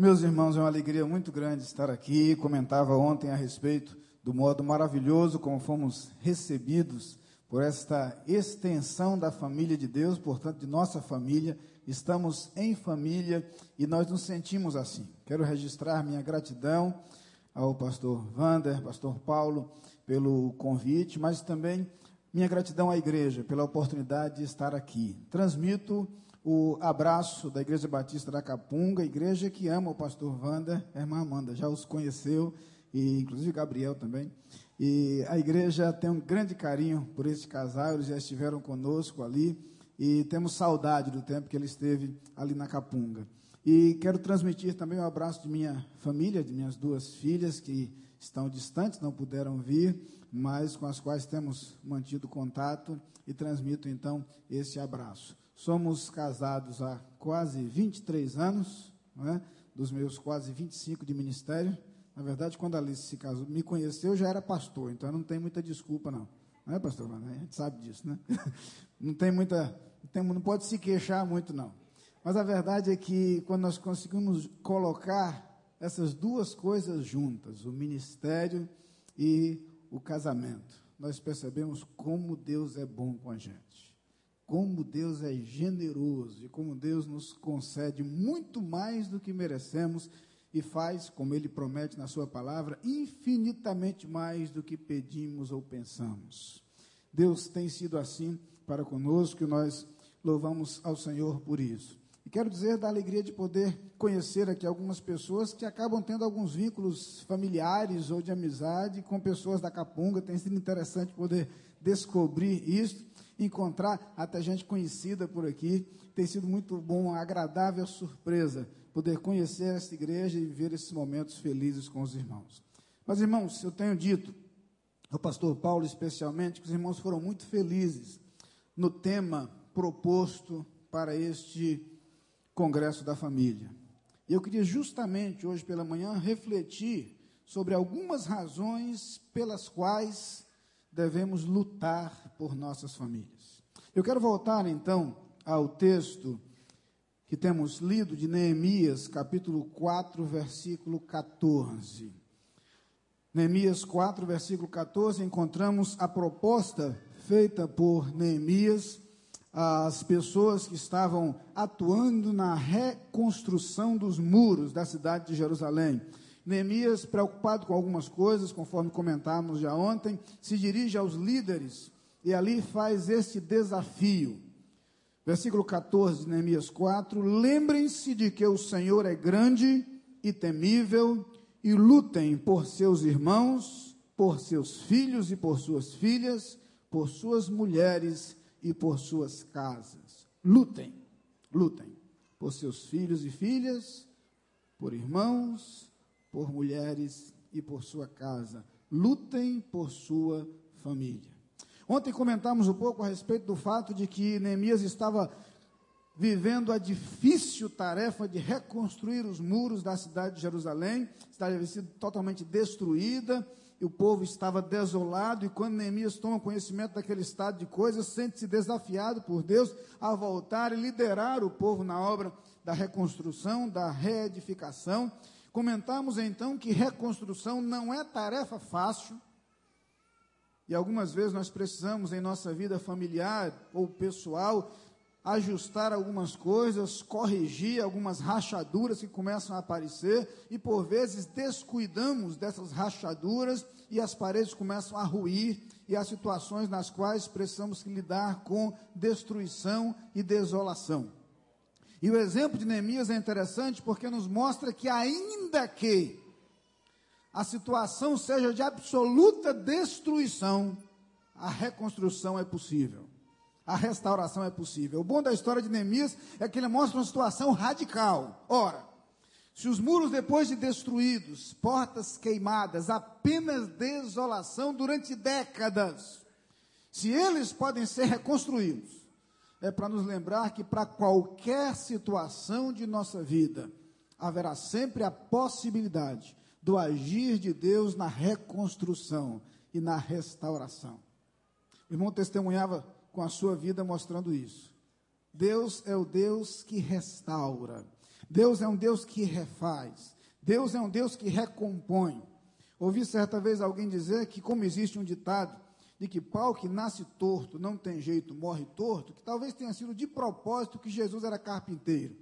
Meus irmãos, é uma alegria muito grande estar aqui. Comentava ontem a respeito do modo maravilhoso como fomos recebidos por esta extensão da família de Deus, portanto, de nossa família. Estamos em família e nós nos sentimos assim. Quero registrar minha gratidão ao pastor Vander, pastor Paulo, pelo convite, mas também minha gratidão à igreja pela oportunidade de estar aqui. Transmito o abraço da Igreja Batista da Capunga, igreja que ama o pastor Wanda, a irmã Amanda já os conheceu, e inclusive Gabriel também. E a igreja tem um grande carinho por esse casal, eles já estiveram conosco ali, e temos saudade do tempo que ele esteve ali na Capunga. E quero transmitir também um abraço de minha família, de minhas duas filhas que estão distantes, não puderam vir, mas com as quais temos mantido contato e transmito então esse abraço. Somos casados há quase 23 anos, é? dos meus quase 25 de ministério. Na verdade, quando a Alice se casou, me conheceu, já era pastor, então não tem muita desculpa, não. Não é, pastor? A gente sabe disso, né? Não tem muita. Não, pode se queixar muito, não. Mas a verdade é que quando nós conseguimos colocar essas duas coisas juntas, o ministério e o casamento, nós percebemos como Deus é bom com a gente como Deus é generoso e como Deus nos concede muito mais do que merecemos e faz, como Ele promete na Sua palavra, infinitamente mais do que pedimos ou pensamos. Deus tem sido assim para conosco e nós louvamos ao Senhor por isso. E quero dizer da alegria de poder conhecer aqui algumas pessoas que acabam tendo alguns vínculos familiares ou de amizade com pessoas da Capunga. Tem sido interessante poder descobrir isso encontrar até gente conhecida por aqui. Tem sido muito bom, agradável surpresa poder conhecer esta igreja e viver esses momentos felizes com os irmãos. Mas, irmãos, eu tenho dito ao pastor Paulo, especialmente, que os irmãos foram muito felizes no tema proposto para este Congresso da Família. E eu queria justamente hoje pela manhã refletir sobre algumas razões pelas quais devemos lutar por nossas famílias. Eu quero voltar então ao texto que temos lido de Neemias, capítulo 4, versículo 14. Neemias 4, versículo 14, encontramos a proposta feita por Neemias às pessoas que estavam atuando na reconstrução dos muros da cidade de Jerusalém. Neemias, preocupado com algumas coisas, conforme comentamos já ontem, se dirige aos líderes e ali faz este desafio. Versículo 14 de Neemias 4: Lembrem-se de que o Senhor é grande e temível, e lutem por seus irmãos, por seus filhos e por suas filhas, por suas mulheres e por suas casas. Lutem, lutem por seus filhos e filhas, por irmãos, por mulheres e por sua casa. Lutem por sua família. Ontem comentamos um pouco a respeito do fato de que Neemias estava vivendo a difícil tarefa de reconstruir os muros da cidade de Jerusalém. Cidade havia sido totalmente destruída e o povo estava desolado. E quando Neemias toma conhecimento daquele estado de coisas, sente-se desafiado por Deus a voltar e liderar o povo na obra da reconstrução, da reedificação. Comentamos então que reconstrução não é tarefa fácil. E algumas vezes nós precisamos em nossa vida familiar ou pessoal ajustar algumas coisas, corrigir algumas rachaduras que começam a aparecer e por vezes descuidamos dessas rachaduras e as paredes começam a ruir e há situações nas quais precisamos lidar com destruição e desolação. E o exemplo de Neemias é interessante porque nos mostra que, ainda que a situação seja de absoluta destruição, a reconstrução é possível. A restauração é possível. O bom da história de Neemias é que ele mostra uma situação radical. Ora, se os muros, depois de destruídos, portas queimadas, apenas desolação durante décadas, se eles podem ser reconstruídos, é para nos lembrar que para qualquer situação de nossa vida, haverá sempre a possibilidade do agir de Deus na reconstrução e na restauração. O irmão testemunhava com a sua vida mostrando isso. Deus é o Deus que restaura. Deus é um Deus que refaz. Deus é um Deus que recompõe. Ouvi certa vez alguém dizer que, como existe um ditado de que pau que nasce torto não tem jeito, morre torto, que talvez tenha sido de propósito que Jesus era carpinteiro.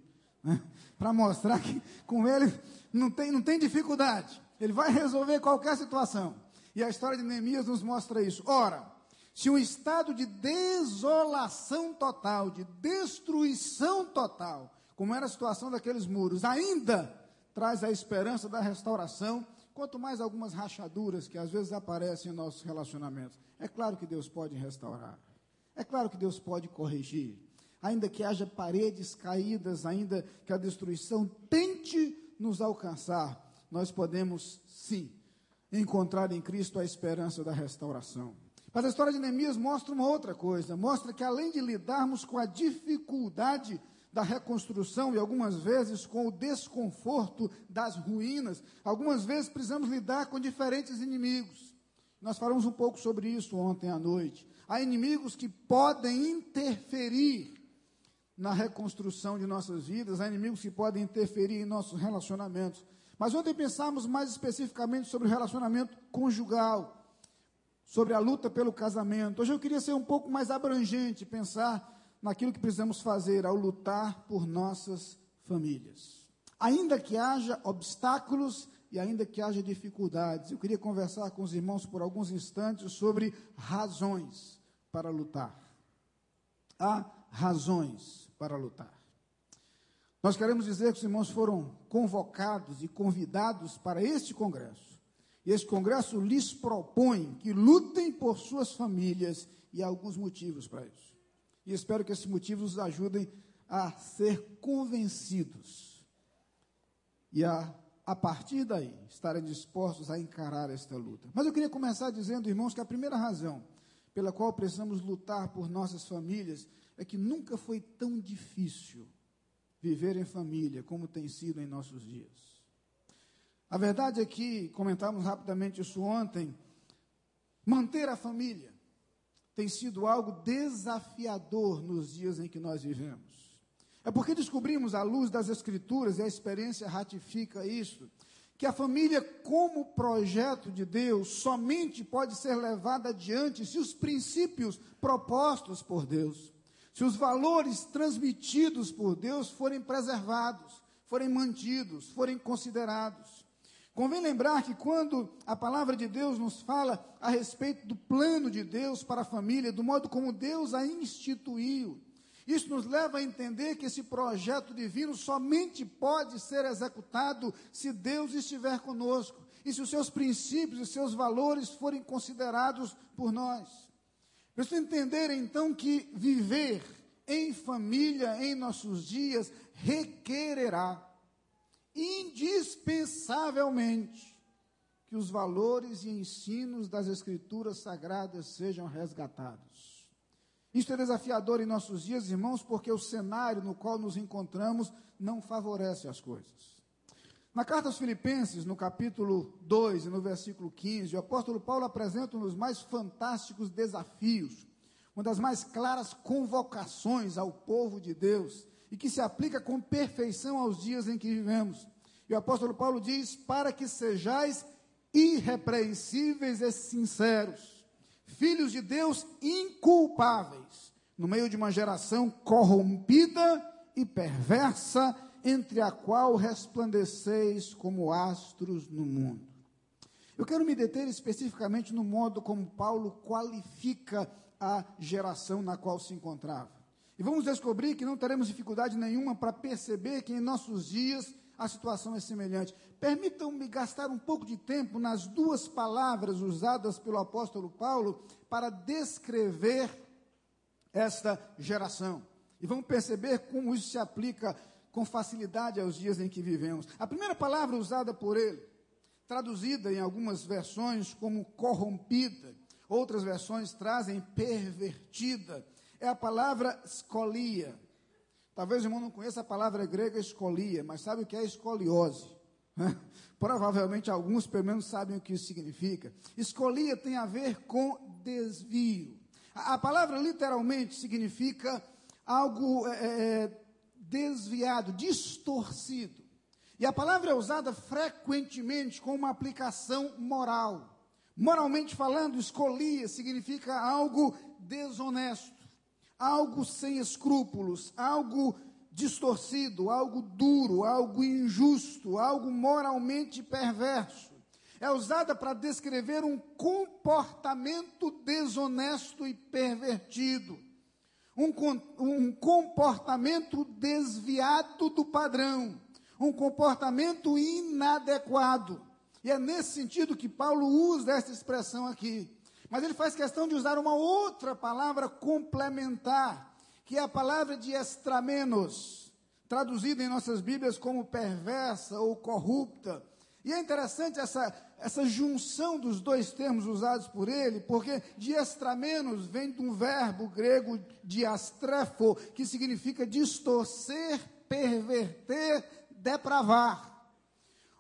Né? Para mostrar que com ele não tem, não tem dificuldade. Ele vai resolver qualquer situação. E a história de Neemias nos mostra isso. Ora, se um estado de desolação total, de destruição total, como era a situação daqueles muros, ainda traz a esperança da restauração, quanto mais algumas rachaduras que às vezes aparecem em nossos relacionamentos. É claro que Deus pode restaurar. É claro que Deus pode corrigir. Ainda que haja paredes caídas, ainda que a destruição tente nos alcançar, nós podemos sim encontrar em Cristo a esperança da restauração. Mas a história de Neemias mostra uma outra coisa: mostra que além de lidarmos com a dificuldade da reconstrução e algumas vezes com o desconforto das ruínas, algumas vezes precisamos lidar com diferentes inimigos. Nós falamos um pouco sobre isso ontem à noite. Há inimigos que podem interferir na reconstrução de nossas vidas, há inimigos que podem interferir em nossos relacionamentos. Mas ontem pensamos mais especificamente sobre o relacionamento conjugal, sobre a luta pelo casamento. Hoje eu queria ser um pouco mais abrangente, pensar naquilo que precisamos fazer ao lutar por nossas famílias. Ainda que haja obstáculos e ainda que haja dificuldades, eu queria conversar com os irmãos por alguns instantes sobre razões para lutar. Há razões para lutar. Nós queremos dizer que os irmãos foram convocados e convidados para este congresso. E este congresso lhes propõe que lutem por suas famílias e há alguns motivos para isso. E espero que esses motivos nos ajudem a ser convencidos e a, a partir daí, estarem dispostos a encarar esta luta. Mas eu queria começar dizendo, irmãos, que a primeira razão pela qual precisamos lutar por nossas famílias é que nunca foi tão difícil viver em família como tem sido em nossos dias. A verdade é que, comentamos rapidamente isso ontem, manter a família tem sido algo desafiador nos dias em que nós vivemos. É porque descobrimos, à luz das Escrituras, e a experiência ratifica isso, que a família, como projeto de Deus, somente pode ser levada adiante se os princípios propostos por Deus, se os valores transmitidos por Deus forem preservados, forem mantidos, forem considerados. Convém lembrar que quando a palavra de Deus nos fala a respeito do plano de Deus para a família, do modo como Deus a instituiu, isso nos leva a entender que esse projeto divino somente pode ser executado se Deus estiver conosco e se os seus princípios e seus valores forem considerados por nós. Preciso entender então que viver em família em nossos dias requererá indispensavelmente que os valores e ensinos das Escrituras Sagradas sejam resgatados. Isto é desafiador em nossos dias, irmãos, porque o cenário no qual nos encontramos não favorece as coisas. Na carta aos Filipenses, no capítulo 2 e no versículo 15, o apóstolo Paulo apresenta um dos mais fantásticos desafios, uma das mais claras convocações ao povo de Deus e que se aplica com perfeição aos dias em que vivemos. E o apóstolo Paulo diz: para que sejais irrepreensíveis e sinceros, filhos de Deus inculpáveis, no meio de uma geração corrompida e perversa, entre a qual resplandeceis como astros no mundo. Eu quero me deter especificamente no modo como Paulo qualifica a geração na qual se encontrava. E vamos descobrir que não teremos dificuldade nenhuma para perceber que em nossos dias a situação é semelhante. Permitam-me gastar um pouco de tempo nas duas palavras usadas pelo apóstolo Paulo para descrever esta geração. E vamos perceber como isso se aplica com facilidade aos dias em que vivemos. A primeira palavra usada por ele, traduzida em algumas versões como corrompida, outras versões trazem pervertida, é a palavra escolia. Talvez o irmão não conheça a palavra grega escolia, mas sabe o que é escoliose. Provavelmente alguns, pelo menos, sabem o que isso significa. Escolia tem a ver com desvio. A, a palavra literalmente significa algo é, é, desviado, distorcido. E a palavra é usada frequentemente com uma aplicação moral. Moralmente falando, escolia significa algo desonesto, algo sem escrúpulos, algo distorcido, algo duro, algo injusto, algo moralmente perverso. É usada para descrever um comportamento desonesto e pervertido. Um, um comportamento desviado do padrão um comportamento inadequado. E é nesse sentido que Paulo usa essa expressão aqui. Mas ele faz questão de usar uma outra palavra complementar, que é a palavra de extramenos, traduzida em nossas Bíblias como perversa ou corrupta. E é interessante essa, essa junção dos dois termos usados por ele, porque de extramenos vem de um verbo grego diastrefo, que significa distorcer, perverter, depravar.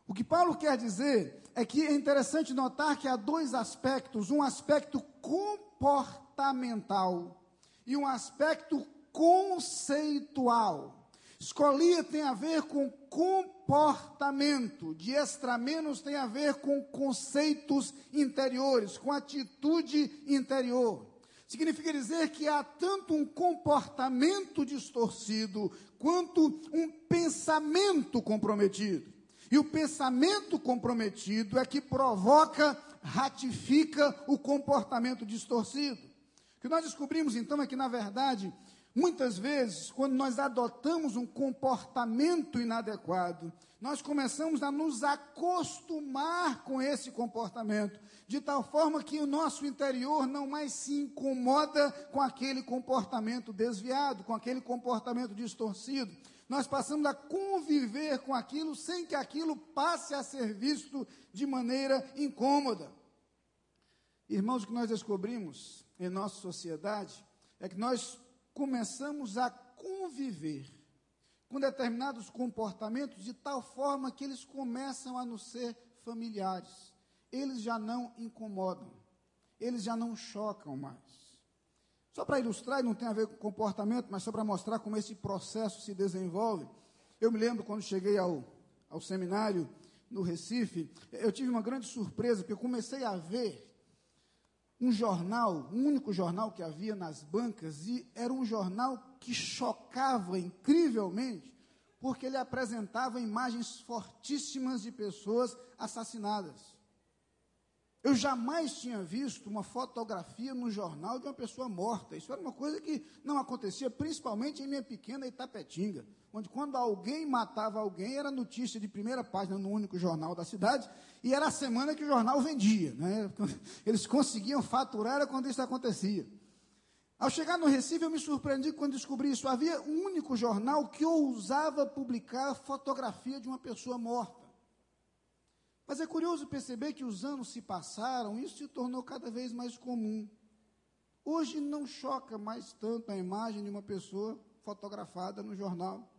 O que Paulo quer dizer é que é interessante notar que há dois aspectos: um aspecto comportamental e um aspecto conceitual. Escolia tem a ver com comportamento, de extramenos tem a ver com conceitos interiores, com atitude interior. Significa dizer que há tanto um comportamento distorcido quanto um pensamento comprometido. E o pensamento comprometido é que provoca, ratifica o comportamento distorcido. O que nós descobrimos então é que, na verdade, muitas vezes, quando nós adotamos um comportamento inadequado, nós começamos a nos acostumar com esse comportamento, de tal forma que o nosso interior não mais se incomoda com aquele comportamento desviado, com aquele comportamento distorcido. Nós passamos a conviver com aquilo sem que aquilo passe a ser visto de maneira incômoda. Irmãos, o que nós descobrimos em nossa sociedade é que nós começamos a conviver com determinados comportamentos de tal forma que eles começam a nos ser familiares eles já não incomodam, eles já não chocam mais. Só para ilustrar, não tem a ver com comportamento, mas só para mostrar como esse processo se desenvolve. Eu me lembro quando cheguei ao, ao seminário no Recife, eu tive uma grande surpresa, porque eu comecei a ver um jornal, o um único jornal que havia nas bancas, e era um jornal que chocava incrivelmente, porque ele apresentava imagens fortíssimas de pessoas assassinadas. Eu jamais tinha visto uma fotografia no jornal de uma pessoa morta. Isso era uma coisa que não acontecia, principalmente em minha pequena Itapetinga, onde quando alguém matava alguém, era notícia de primeira página no único jornal da cidade, e era a semana que o jornal vendia. Né? Eles conseguiam faturar era quando isso acontecia. Ao chegar no Recife, eu me surpreendi quando descobri isso. Havia um único jornal que ousava publicar fotografia de uma pessoa morta. Mas é curioso perceber que os anos se passaram, isso se tornou cada vez mais comum. Hoje não choca mais tanto a imagem de uma pessoa fotografada no jornal.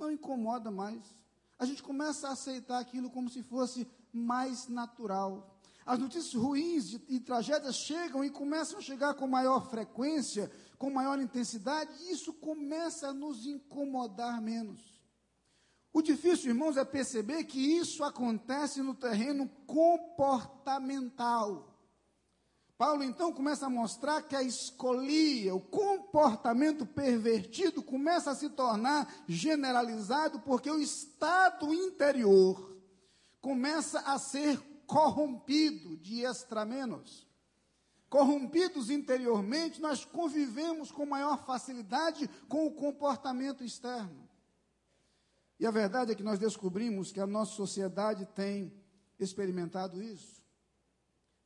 Não incomoda mais. A gente começa a aceitar aquilo como se fosse mais natural. As notícias ruins e tragédias chegam e começam a chegar com maior frequência, com maior intensidade, e isso começa a nos incomodar menos. O difícil, irmãos, é perceber que isso acontece no terreno comportamental. Paulo então começa a mostrar que a escolia, o comportamento pervertido, começa a se tornar generalizado porque o estado interior começa a ser corrompido de extramenos. Corrompidos interiormente, nós convivemos com maior facilidade com o comportamento externo. E a verdade é que nós descobrimos que a nossa sociedade tem experimentado isso.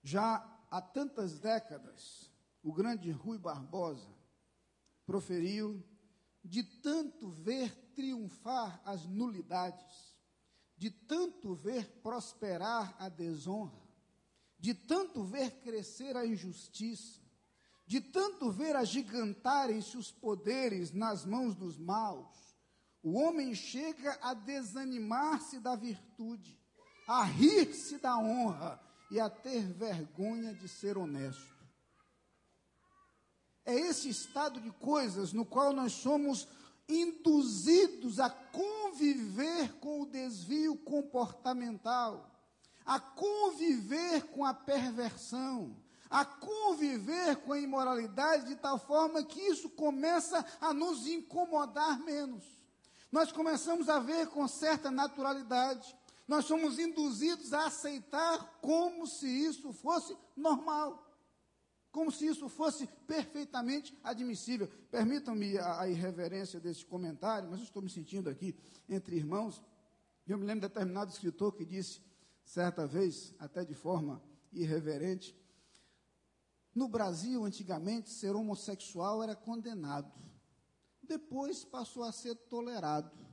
Já há tantas décadas, o grande Rui Barbosa proferiu de tanto ver triunfar as nulidades, de tanto ver prosperar a desonra, de tanto ver crescer a injustiça, de tanto ver agigantarem-se os poderes nas mãos dos maus, o homem chega a desanimar-se da virtude, a rir-se da honra e a ter vergonha de ser honesto. É esse estado de coisas no qual nós somos induzidos a conviver com o desvio comportamental, a conviver com a perversão, a conviver com a imoralidade de tal forma que isso começa a nos incomodar menos. Nós começamos a ver com certa naturalidade, nós somos induzidos a aceitar como se isso fosse normal como se isso fosse perfeitamente admissível. Permitam-me a, a, irreverência desse comentário, mas eu estou me sentindo aqui entre irmãos. Eu me lembro de determinado escritor que disse, certa vez, até de forma irreverente, no Brasil, antigamente, ser homossexual era condenado. Depois passou a ser tolerado.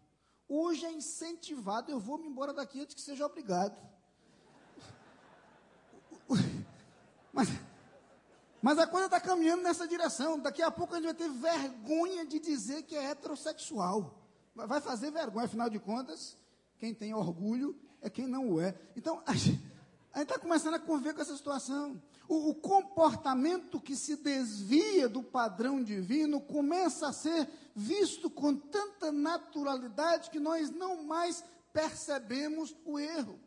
Hoje é incentivado. Eu vou me embora daqui antes que seja obrigado. Mas mas a coisa está caminhando nessa direção. Daqui a pouco a gente vai ter vergonha de dizer que é heterossexual. Vai fazer vergonha, afinal de contas, quem tem orgulho é quem não o é. Então, a gente está começando a conviver com essa situação. O, comportamento que se desvia do padrão divino começa a ser visto com tanta naturalidade que nós não mais percebemos o erro.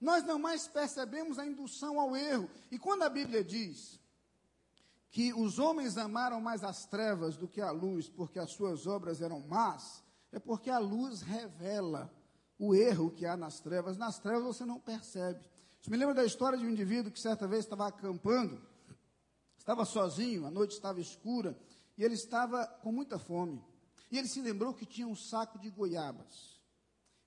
Nós não mais percebemos a indução ao erro. E quando a Bíblia diz que os homens amaram mais as trevas do que a luz, porque as suas obras eram más, é porque a luz revela o erro que há nas trevas. Nas trevas você não percebe. Isso me lembra da história de um indivíduo que certa vez estava acampando, estava sozinho, a noite estava escura, e ele estava com muita fome. E ele se lembrou que tinha um saco de goiabas.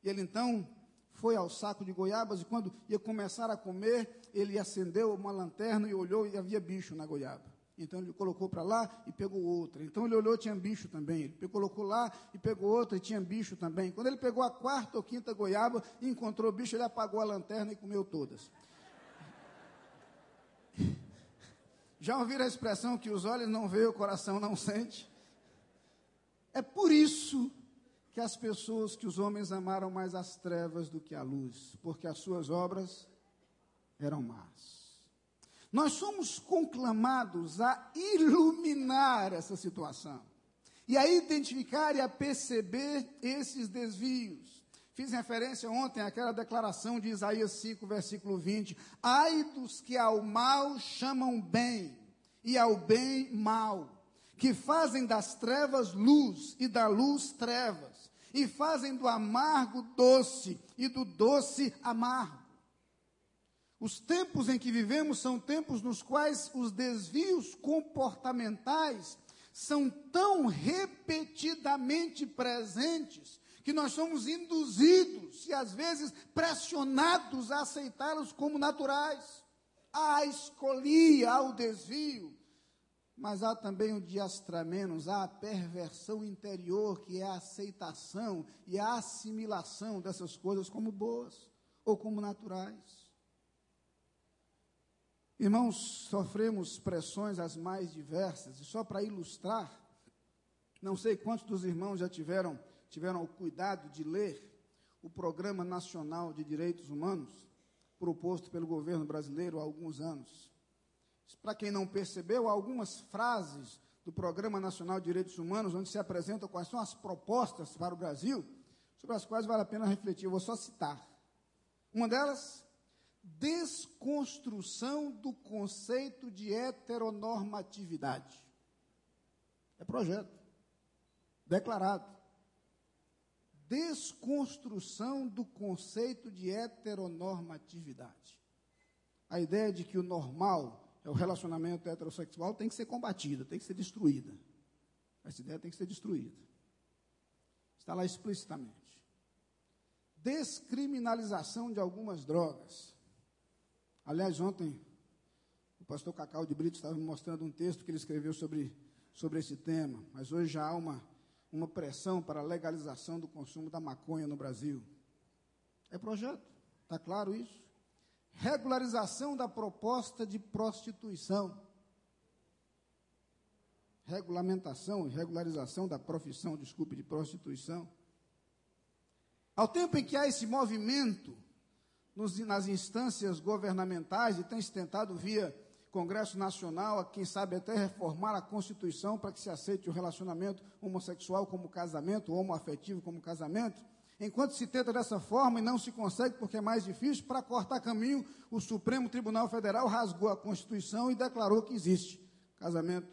E ele então foi ao saco de goiabas e quando ia começar a comer, ele acendeu uma lanterna e olhou e havia bicho na goiaba. Então ele colocou para lá e pegou outra. Então ele olhou, tinha bicho também. Ele colocou lá e pegou outra e tinha bicho também. Quando ele pegou a quarta ou quinta goiaba e encontrou bicho, ele apagou a lanterna e comeu todas. Já ouviram a expressão que os olhos não veem, o coração não sente? É por isso que as pessoas, que os homens amaram mais as trevas do que a luz, porque as suas obras eram más. Nós somos conclamados a iluminar essa situação e a identificar e a perceber esses desvios. Fiz referência ontem àquela declaração de Isaías 5, versículo 20: Ai dos que ao mal chamam bem e ao bem mal, que fazem das trevas luz e da luz trevas, e fazem do amargo doce e do doce amargo. Os tempos em que vivemos são tempos nos quais os desvios comportamentais são tão repetidamente presentes que nós somos induzidos e às vezes pressionados a aceitá-los como naturais. Há a escolia, há o desvio, mas há também o diastramenos, há a perversão interior, que é a aceitação e a assimilação dessas coisas como boas ou como naturais. Irmãos, sofremos pressões as mais diversas, e só para ilustrar, não sei quantos dos irmãos já tiveram, tiveram o cuidado de ler o Programa Nacional de Direitos Humanos, proposto pelo governo brasileiro há alguns anos. Para quem não percebeu, há algumas frases do Programa Nacional de Direitos Humanos, onde se apresentam quais são as propostas para o Brasil, sobre as quais vale a pena refletir. Eu vou só citar. Uma delas desconstrução do conceito de heteronormatividade. É projeto. Declarado. Desconstrução do conceito de heteronormatividade. A ideia de que o normal é o relacionamento heterossexual tem que ser combatida, tem que ser destruída. Essa ideia tem que ser destruída. Está lá explicitamente. Descriminalização de algumas drogas Aliás, ontem o pastor Cacau de Brito estava me mostrando um texto que ele escreveu sobre, sobre esse tema, mas hoje já há uma, uma pressão para a legalização do consumo da maconha no Brasil. É projeto, está claro isso? Regularização da proposta de prostituição. Regulamentação e regularização da profissão, desculpe, de prostituição. Ao tempo em que há esse movimento nos, nas instâncias governamentais e tem se tentado via Congresso Nacional, quem sabe até reformar a Constituição para que se aceite o relacionamento homossexual como casamento, homoafetivo como casamento. Enquanto se tenta dessa forma e não se consegue porque é mais difícil, para cortar caminho, o Supremo Tribunal Federal rasgou a Constituição e declarou que existe casamento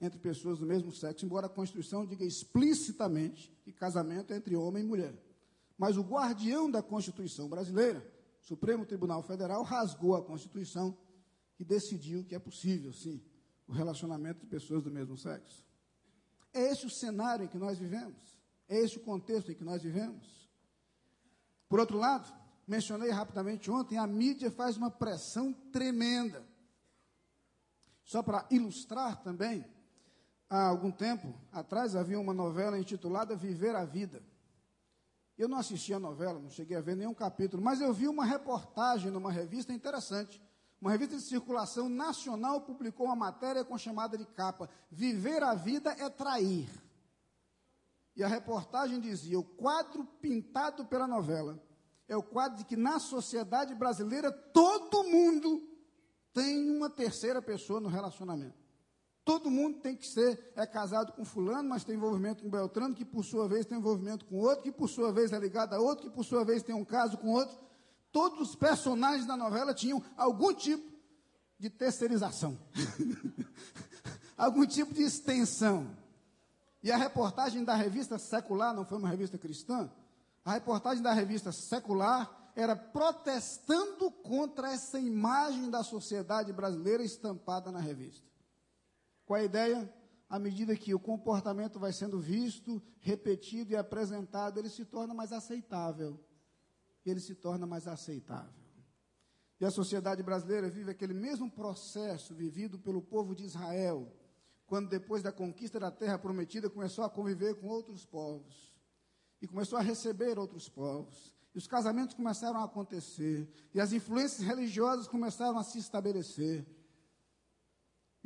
entre pessoas do mesmo sexo, embora a Constituição diga explicitamente que casamento é entre homem e mulher. Mas o guardião da Constituição brasileira, Supremo Tribunal Federal, rasgou a Constituição que decidiu que é possível, sim, o relacionamento de pessoas do mesmo sexo. É esse o cenário em que nós vivemos. É esse o contexto em que nós vivemos. Por outro lado, mencionei rapidamente ontem, a mídia faz uma pressão tremenda. Só para ilustrar também, há algum tempo atrás havia uma novela intitulada Viver a Vida. Eu não assisti a novela, não cheguei a ver nenhum capítulo, mas eu vi uma reportagem numa revista interessante uma revista de circulação nacional publicou uma matéria com chamada de capa: Viver a vida é trair. E a reportagem dizia: o quadro pintado pela novela é o quadro de que na sociedade brasileira todo mundo tem uma terceira pessoa no relacionamento. Todo mundo tem que ser, é casado com fulano, mas tem envolvimento com Beltrano, que por sua vez tem envolvimento com outro, que por sua vez é ligado a outro, que por sua vez tem um caso com outro todos os personagens da novela tinham algum tipo de terceirização, algum tipo de extensão. E a reportagem da revista secular, não foi uma revista cristã, a reportagem da revista secular era protestando contra essa imagem da sociedade brasileira estampada na revista. Qual a ideia? À medida que o comportamento vai sendo visto, repetido e apresentado, ele se torna mais aceitável ele se torna mais aceitável. E a sociedade brasileira vive aquele mesmo processo vivido pelo povo de Israel, quando depois da conquista da terra prometida começou a conviver com outros povos e começou a receber outros povos. E os casamentos começaram a acontecer, e as influências religiosas começaram a se estabelecer.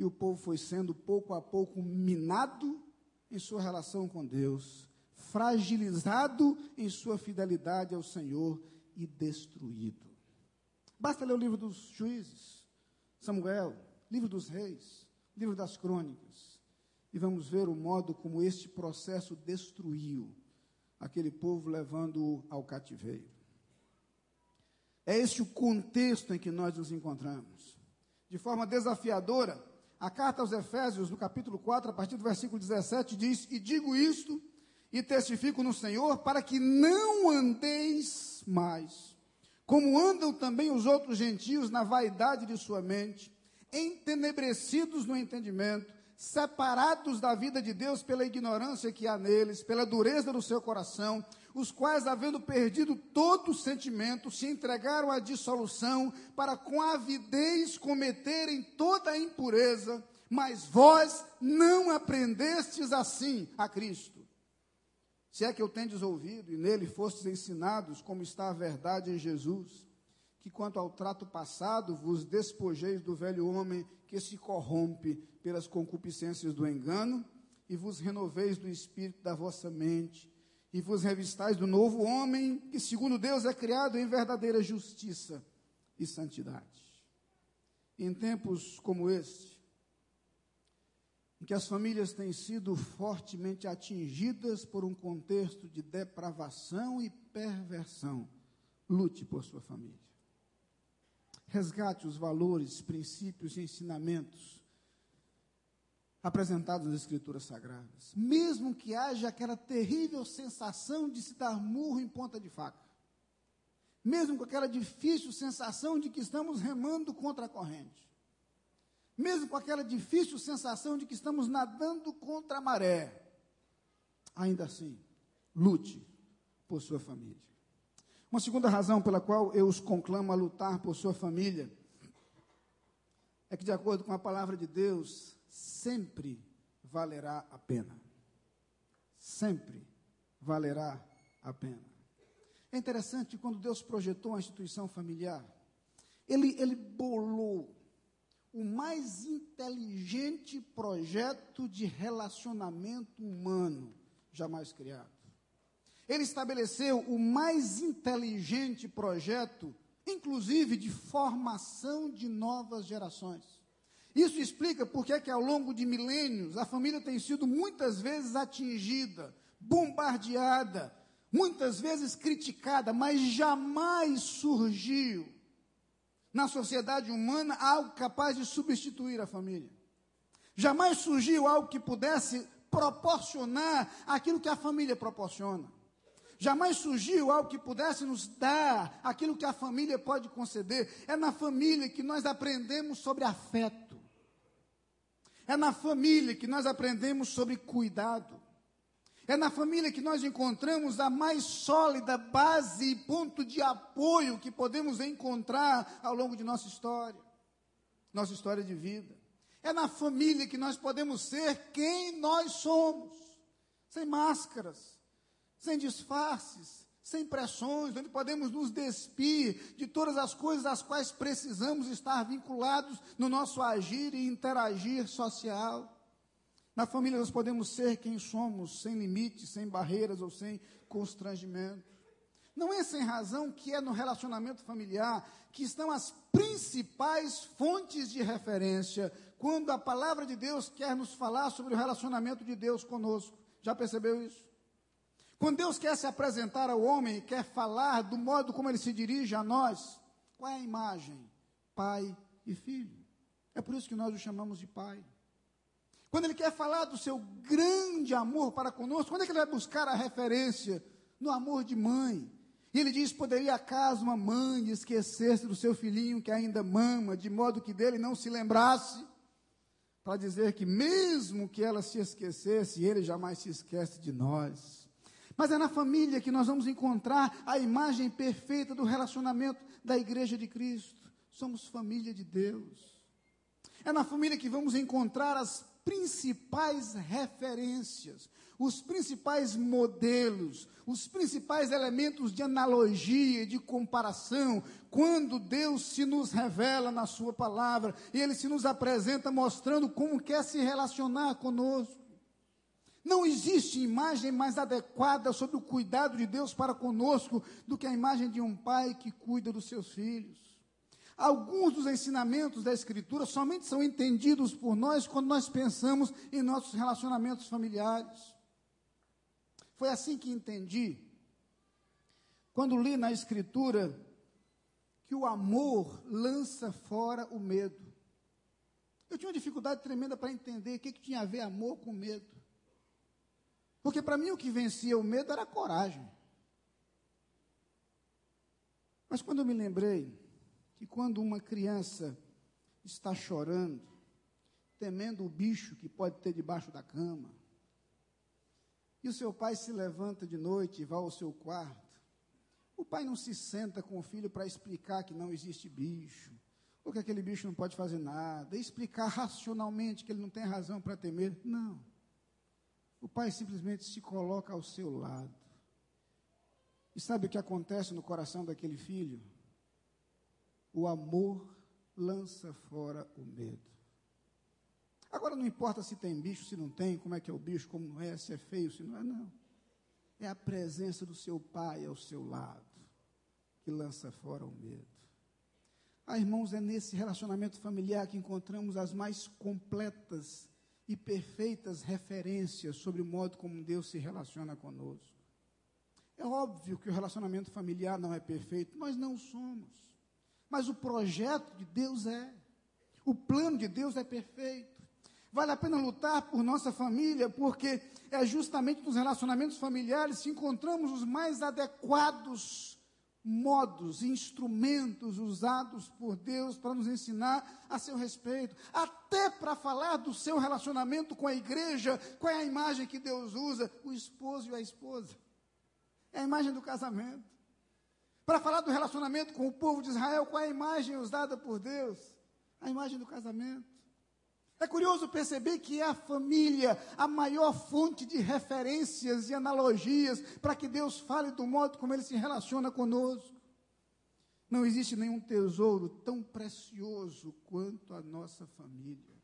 E o povo foi sendo pouco a pouco minado em sua relação com Deus, fragilizado em sua fidelidade ao Senhor e destruído. Basta ler o livro dos juízes, Samuel, livro dos reis, livro das crônicas, e vamos ver o modo como este processo destruiu aquele povo, levando-o ao cativeiro. É este o contexto em que nós nos encontramos. De forma desafiadora, a carta aos Efésios, no capítulo 4, a partir do versículo 17, diz: E digo isto e testifico no Senhor, para que não andeis mais, como andam também os outros gentios na vaidade de sua mente, entenebrecidos no entendimento, separados da vida de Deus pela ignorância que há neles, pela dureza do seu coração, os quais, havendo perdido todo o sentimento, se entregaram à dissolução, para com avidez cometerem toda a impureza, mas vós não aprendestes assim a Cristo. Se é que eu tendes ouvido e nele fostes ensinados como está a verdade em Jesus, que quanto ao trato passado vos despojeis do velho homem que se corrompe pelas concupiscências do engano, e vos renoveis do espírito da vossa mente, e vos revistais do novo homem, que segundo Deus é criado em verdadeira justiça e santidade. Em tempos como este, em que as famílias têm sido fortemente atingidas por um contexto de depravação e perversão. Lute por sua família. Resgate os valores, princípios e ensinamentos apresentados nas Escrituras Sagradas. Mesmo que haja aquela terrível sensação de se dar murro em ponta de faca. Mesmo com aquela difícil sensação de que estamos remando contra a corrente mesmo com aquela difícil sensação de que estamos nadando contra a maré, ainda assim, lute por sua família. Uma segunda razão pela qual eu os conclamo a lutar por sua família é que, de acordo com a palavra de Deus, sempre valerá a pena. Sempre valerá a pena. É interessante quando Deus projetou a instituição familiar, ele, ele bolou o mais inteligente projeto de relacionamento humano jamais criado. Ele estabeleceu o mais inteligente projeto, inclusive de formação de novas gerações. Isso explica porque é que ao longo de milênios a família tem sido muitas vezes atingida, bombardeada, muitas vezes criticada, mas jamais surgiu na sociedade humana algo capaz de substituir a família. Jamais surgiu algo que pudesse proporcionar aquilo que a família proporciona. Jamais surgiu algo que pudesse nos dar aquilo que a família pode conceder. É na família que nós aprendemos sobre afeto. É na família que nós aprendemos sobre cuidado. É na família que nós encontramos a mais sólida base e ponto de apoio que podemos encontrar ao longo de nossa história, nossa história de vida. É na família que nós podemos ser quem nós somos, sem máscaras, sem disfarces, sem pressões, onde podemos nos despir de todas as coisas às quais precisamos estar vinculados no nosso agir e interagir social. Na família nós podemos ser quem somos, sem limites, sem barreiras ou sem constrangimento. Não é sem razão que é no relacionamento familiar que estão as principais fontes de referência quando a palavra de Deus quer nos falar sobre o relacionamento de Deus conosco. Já percebeu isso? Quando Deus quer se apresentar ao homem quer falar do modo como ele se dirige a nós, qual é a imagem? Pai e filho. É por isso que nós o chamamos de pai. Quando ele quer falar do seu grande amor para conosco, quando é que ele vai buscar a referência? No amor de mãe. E ele diz: Poderia acaso uma mãe esquecer-se do seu filhinho que ainda mama, de modo que dele não se lembrasse? Para dizer que, mesmo que ela se esquecesse, ele jamais se esquece de nós. Mas é na família que nós vamos encontrar a imagem perfeita do relacionamento da igreja de Cristo. Somos família de Deus. É na família que vamos encontrar as principais referências, os principais modelos, os principais elementos de analogia, de comparação, quando Deus se nos revela na Sua palavra e Ele se nos apresenta mostrando como quer se relacionar conosco. Não existe imagem mais adequada sobre o cuidado de Deus para conosco do que a imagem de um pai que cuida dos seus filhos. Alguns dos ensinamentos da Escritura somente são entendidos por nós quando nós pensamos em nossos relacionamentos familiares. Foi assim que entendi, quando li na Escritura, que o amor lança fora o medo. Eu tinha uma dificuldade tremenda para entender o que, que tinha a ver amor com medo. Porque para mim o que vencia o medo era a coragem. Mas quando eu me lembrei que quando uma criança está chorando, temendo o bicho que pode ter debaixo da cama, e o seu pai se levanta de noite e vai ao seu quarto, o pai não se senta com o filho para explicar que não existe bicho, ou que aquele bicho não pode fazer nada, explicar racionalmente que ele não tem razão para temer. Não. O pai simplesmente se coloca ao seu lado. E sabe o que acontece no coração daquele filho? O amor lança fora o medo. Agora não importa se tem bicho, se não tem, como é que é o bicho, como não é, se é feio, se não é, não. É a presença do seu pai ao seu lado que lança fora o medo. Ah, irmãos, é nesse relacionamento familiar que encontramos as mais completas e perfeitas referências sobre o modo como Deus se relaciona conosco. É óbvio que o relacionamento familiar não é perfeito, nós não somos. Mas o projeto de Deus é. O plano de Deus é perfeito. Vale a pena lutar por nossa família, porque é justamente nos relacionamentos familiares que encontramos os mais adequados modos, instrumentos usados por Deus para nos ensinar a seu respeito, até para falar do seu relacionamento com a igreja, qual é a imagem que Deus usa? O esposo e a esposa. É a imagem do casamento. Para falar do relacionamento com o povo de Israel, qual é a imagem usada por Deus? A imagem do casamento. É curioso perceber que é a família a maior fonte de referências e analogias para que Deus fale do modo como ele se relaciona conosco. Não existe nenhum tesouro tão precioso quanto a nossa família.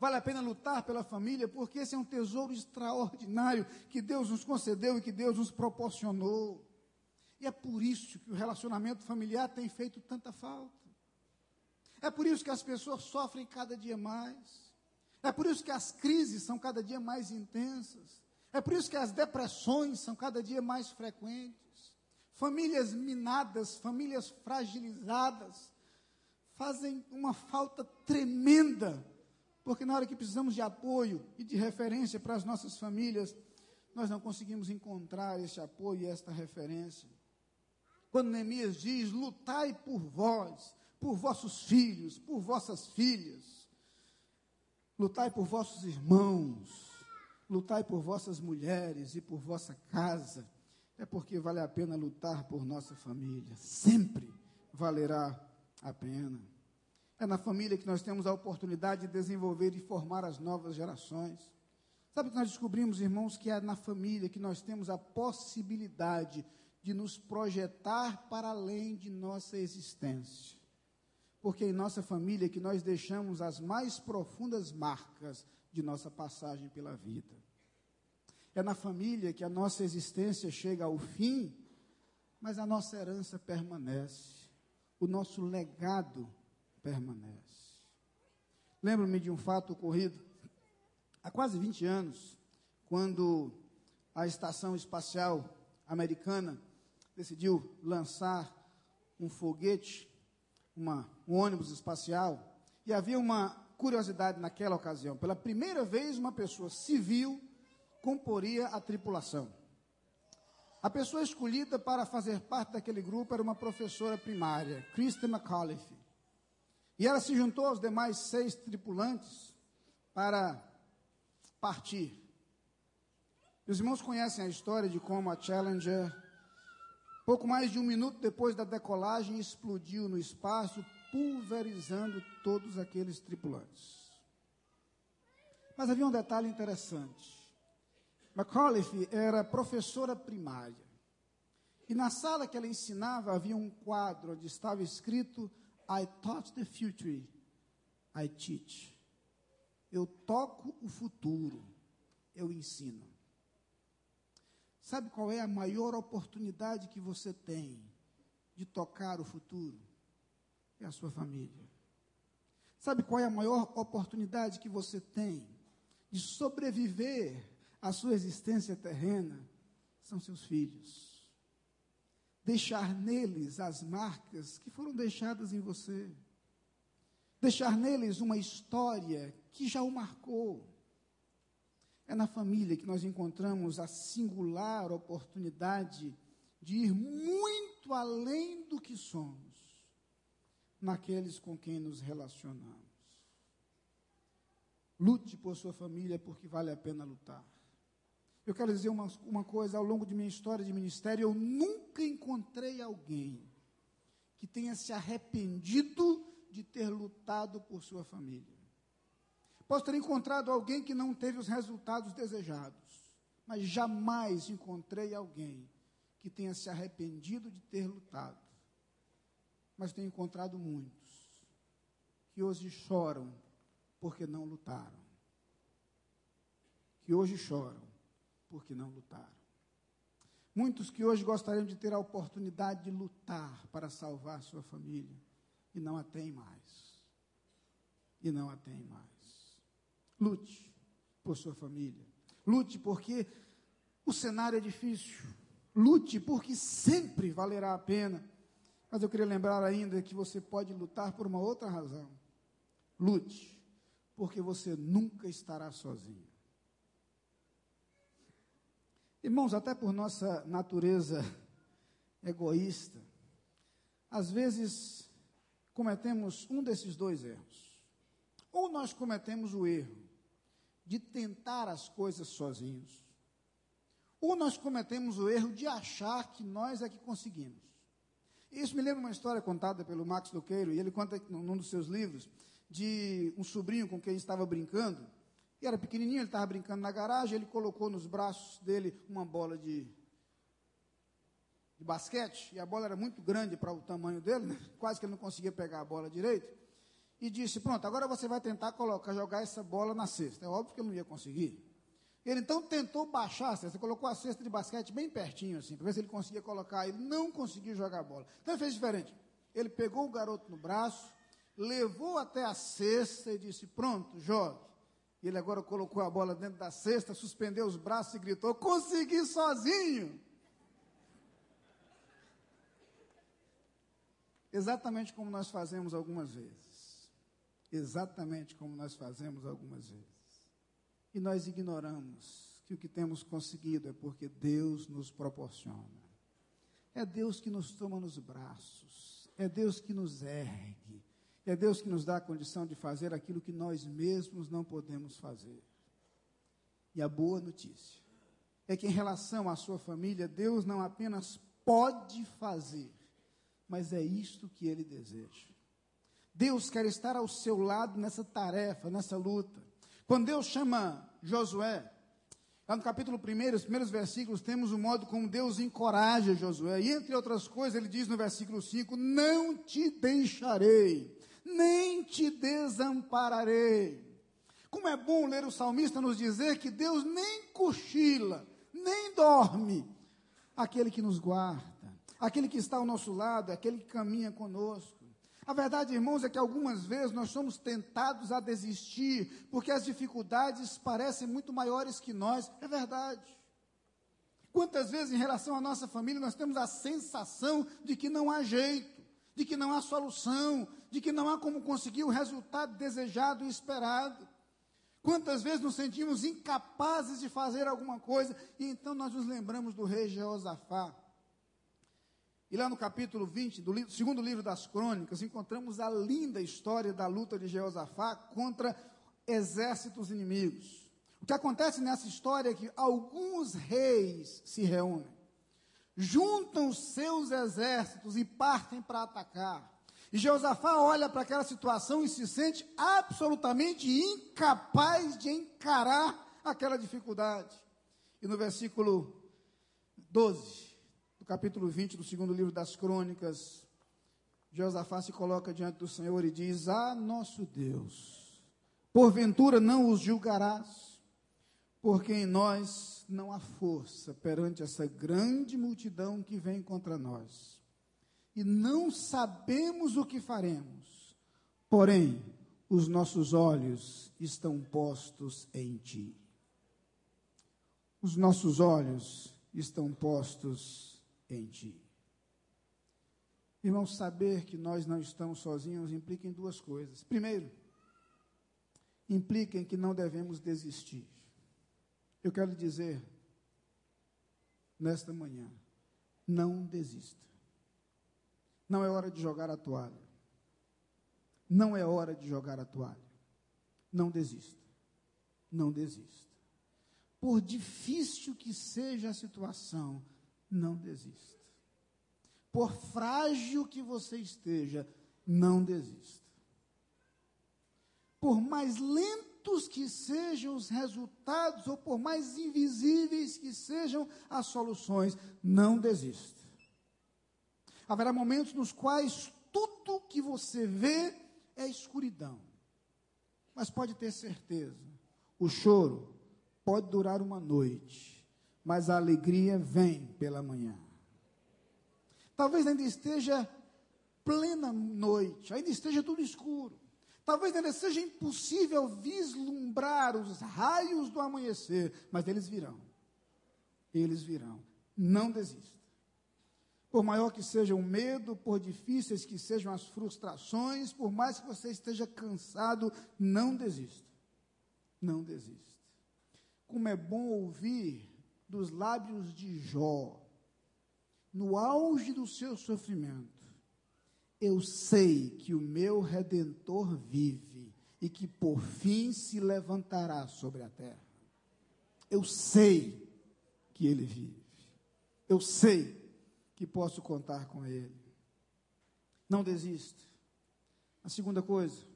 Vale a pena lutar pela família, porque esse é um tesouro extraordinário que Deus nos concedeu e que Deus nos proporcionou. E é por isso que o relacionamento familiar tem feito tanta falta. É por isso que as pessoas sofrem cada dia mais. É por isso que as crises são cada dia mais intensas. É por isso que as depressões são cada dia mais frequentes. Famílias minadas, famílias fragilizadas, fazem uma falta tremenda, porque na hora que precisamos de apoio e de referência para as nossas famílias, nós não conseguimos encontrar esse apoio e esta referência. Quando Neemias diz: lutai por vós, por vossos filhos, por vossas filhas, lutai por vossos irmãos, lutai por vossas mulheres e por vossa casa, é porque vale a pena lutar por nossa família, sempre valerá a pena. É na família que nós temos a oportunidade de desenvolver e formar as novas gerações. Sabe que nós descobrimos, irmãos, que é na família que nós temos a possibilidade de nos projetar para além de nossa existência. Porque é em nossa família que nós deixamos as mais profundas marcas de nossa passagem pela vida. É na família que a nossa existência chega ao fim, mas a nossa herança permanece, o nosso legado permanece. Lembro-me de um fato ocorrido há quase 20 anos, quando a Estação Espacial Americana decidiu lançar um foguete, uma, um ônibus espacial, e havia uma curiosidade naquela ocasião. Pela primeira vez, uma pessoa civil comporia a tripulação. A pessoa escolhida para fazer parte daquele grupo era uma professora primária, Kristen McAuliffe. E ela se juntou aos demais seis tripulantes para partir. Os irmãos conhecem a história de como a Challenger, pouco mais de um minuto depois da decolagem, explodiu no espaço, pulverizando todos aqueles tripulantes. Mas havia um detalhe interessante. McAuliffe era professora primária. E na sala que ela ensinava havia um quadro onde estava escrito I taught the future, I teach. Eu toco o futuro, eu ensino. Sabe qual é a maior oportunidade que você tem de tocar o futuro? É a sua família. Sabe qual é a maior oportunidade que você tem de sobreviver à sua existência terrena? São seus filhos. Deixar neles as marcas que foram deixadas em você. Deixar neles uma história que já o marcou. É na família que nós encontramos a singular oportunidade de ir muito além do que somos, naqueles com quem nos relacionamos. Lute por sua família, porque vale a pena lutar. Eu quero dizer uma, uma coisa: ao longo de minha história de ministério, eu nunca encontrei alguém que tenha se arrependido de ter lutado por sua família. Posso ter encontrado alguém que não teve os resultados desejados, mas jamais encontrei alguém que tenha se arrependido de ter lutado. Mas tenho encontrado muitos que hoje choram porque não lutaram. Que hoje choram porque não lutaram. Muitos que hoje gostariam de ter a oportunidade de lutar para salvar sua família e não a têm mais. E não a têm mais. Lute por sua família. Lute porque o cenário é difícil. Lute porque sempre valerá a pena. Mas eu queria lembrar ainda que você pode lutar por uma outra razão. Lute, porque você nunca estará sozinho. Irmãos, até por nossa natureza egoísta, às vezes cometemos um desses dois erros. Ou nós cometemos o erro de tentar as coisas sozinhos. Ou nós cometemos o erro de achar que nós é que conseguimos. Isso me lembra uma história contada pelo Max Luqueiro, e ele conta num dos seus livros, de um sobrinho com quem estava brincando, e era pequenininho, ele estava brincando na garagem, ele colocou nos braços dele uma bola de, de basquete, e a bola era muito grande para o tamanho dele, né? quase que ele não conseguia pegar a bola direito e disse: Pronto, agora você vai tentar colocar, jogar essa bola na cesta. É óbvio que ele não ia conseguir. Ele então tentou baixar a cesta, colocou a cesta de basquete bem pertinho, assim, para ver se ele conseguia colocar. Ele não conseguiu jogar a bola. Então ele fez diferente. Ele pegou o garoto no braço, levou até a cesta e disse: Pronto, jogue. Ele agora colocou a bola dentro da cesta, suspendeu os braços e gritou: Consegui sozinho. Exatamente como nós fazemos algumas vezes. Exatamente como nós fazemos algumas vezes. E nós ignoramos que o que temos conseguido é porque Deus nos proporciona. É Deus que nos toma nos braços. É Deus que nos ergue. É Deus que nos dá a condição de fazer aquilo que nós mesmos não podemos fazer. E a boa notícia é que, em relação à sua família, Deus não apenas pode fazer, mas é isto que ele deseja. Deus quer estar ao seu lado nessa tarefa, nessa luta. Quando Deus chama Josué, lá no capítulo 1, os primeiros versículos, temos o modo como Deus encoraja Josué. E entre outras coisas, ele diz no versículo 5: Não te deixarei, nem te desampararei. Como é bom ler o salmista nos dizer que Deus nem cochila, nem dorme, aquele que nos guarda, aquele que está ao nosso lado, aquele que caminha conosco. A verdade, irmãos, é que algumas vezes nós somos tentados a desistir, porque as dificuldades parecem muito maiores que nós. É verdade. Quantas vezes, em relação à nossa família, nós temos a sensação de que não há jeito, de que não há solução, de que não há como conseguir o resultado desejado e esperado. Quantas vezes nos sentimos incapazes de fazer alguma coisa, e então nós nos lembramos do rei Jeosafá, e lá no capítulo 20 do livro, segundo livro das crônicas, encontramos a linda história da luta de Jeosafá contra exércitos inimigos. O que acontece nessa história é que alguns reis se reúnem, juntam seus exércitos e partem para atacar. E Jeosafá olha para aquela situação e se sente absolutamente incapaz de encarar aquela dificuldade. E no versículo 12, do capítulo 20 do segundo livro das crônicas, Josafá se coloca diante do Senhor e diz: Ah, nosso Deus, porventura não os julgarás, porque em nós não há força perante essa grande multidão que vem contra nós. E não sabemos o que faremos, porém, os nossos olhos estão postos em ti. Os nossos olhos estão postos em ti. Irmãos, saber que nós não estamos sozinhos implica em duas coisas. Primeiro, implica em que não devemos desistir. Eu quero dizer, nesta manhã, não desista. Não é hora de jogar a toalha. Não é hora de jogar a toalha. Não desista. Não desista. Por difícil que seja a situação, não desista. Por frágil que você esteja, não desista. Por mais lentos que sejam os resultados, ou por mais invisíveis que sejam as soluções, não desista. Haverá momentos nos quais tudo que você vê é escuridão. Mas pode ter certeza, o choro pode durar uma noite, mas a alegria vem pela manhã. Talvez ainda esteja plena noite, ainda esteja tudo escuro. Talvez ainda seja impossível vislumbrar os raios do amanhecer, mas eles virão. Eles virão. Não desista. Por maior que seja o medo, por difíceis que sejam as frustrações, por mais que você esteja cansado, não desista. Não desista. Como é bom ouvir dos lábios de Jó, no auge do seu sofrimento, eu sei que o meu redentor vive e que por fim se levantará sobre a terra. Eu sei que ele vive. Eu sei que posso contar com ele. Não desista. A segunda coisa,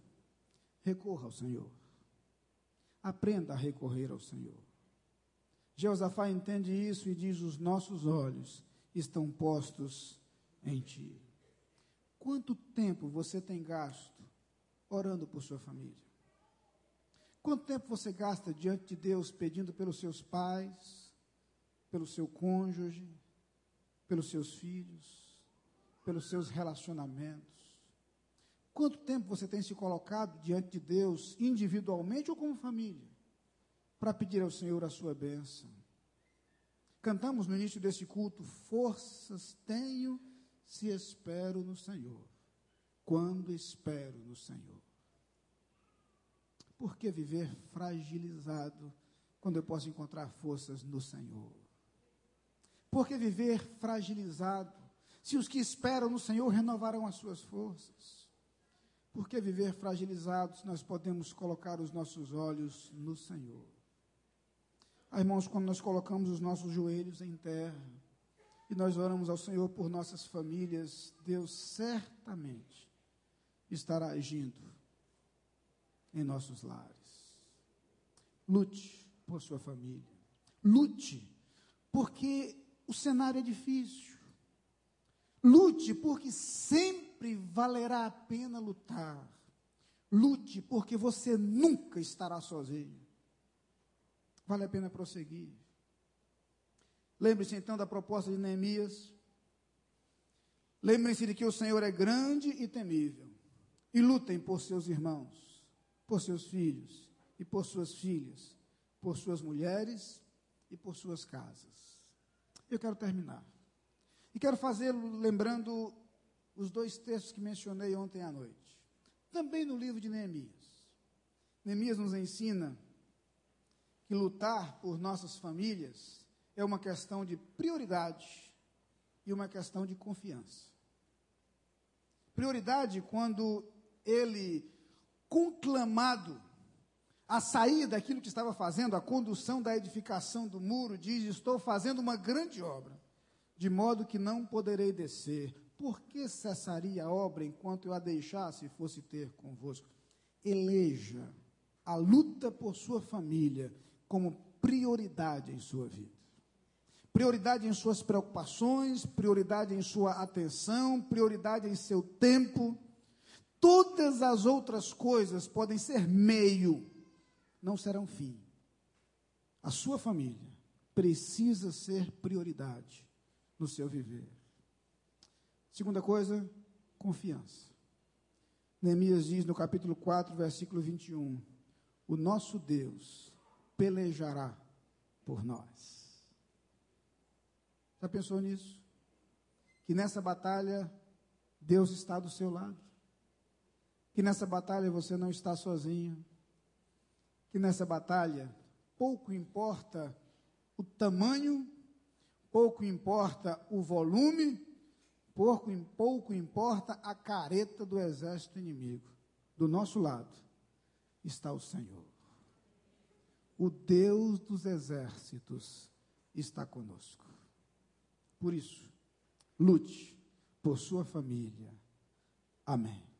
recorra ao Senhor. Aprenda a recorrer ao Senhor. Jeosafá entende isso e diz: Os nossos olhos estão postos em ti. Quanto tempo você tem gasto orando por sua família? Quanto tempo você gasta diante de Deus pedindo pelos seus pais, pelo seu cônjuge, pelos seus filhos, pelos seus relacionamentos? Quanto tempo você tem se colocado diante de Deus, individualmente ou como família, para pedir ao Senhor a sua bênção? Cantamos no início desse culto: Forças tenho se espero no Senhor. Quando espero no Senhor. Por que viver fragilizado quando eu posso encontrar forças no Senhor? Por que viver fragilizado se os que esperam no Senhor renovarão as suas forças? Por que viver fragilizados se nós podemos colocar os nossos olhos no Senhor? Ah, irmãos, quando nós colocamos os nossos joelhos em terra e nós oramos ao Senhor por nossas famílias, Deus certamente estará agindo em nossos lares. Lute por sua família. Lute, porque o cenário é difícil. Lute, porque sempre valerá a pena lutar. Lute, porque você nunca estará sozinho. Vale a pena prosseguir. Lembre-se então da proposta de Neemias. Lembrem-se de que o Senhor é grande e temível. E lutem por seus irmãos, por seus filhos e por suas filhas, por suas mulheres e por suas casas. Eu quero terminar. E quero fazê-lo lembrando os dois textos que mencionei ontem à noite. Também no livro de Neemias. Neemias nos ensina que lutar por nossas famílias é uma questão de prioridade e uma questão de confiança. Prioridade quando ele, conclamado a sair daquilo que estava fazendo, a condução da edificação do muro, diz: Estou fazendo uma grande obra, de modo que não poderei descer. Por que cessaria a obra enquanto eu a deixasse e fosse ter convosco? Eleja a luta por sua família como prioridade em sua vida. Prioridade em suas preocupações, prioridade em sua atenção, prioridade em seu tempo. Todas as outras coisas podem ser meio não serão fim. A sua família precisa ser prioridade no seu viver. Segunda coisa, confiança. Neemias diz no capítulo 4, versículo 21: O nosso Deus pelejará por nós. Já pensou nisso? Que nessa batalha Deus está do seu lado. Que nessa batalha você não está sozinho que nessa batalha pouco importa o tamanho, pouco importa o volume, pouco, pouco importa a careta do exército inimigo. Do nosso lado está o Senhor. O Deus dos exércitos está conosco. Por isso, lute por sua família. Amém.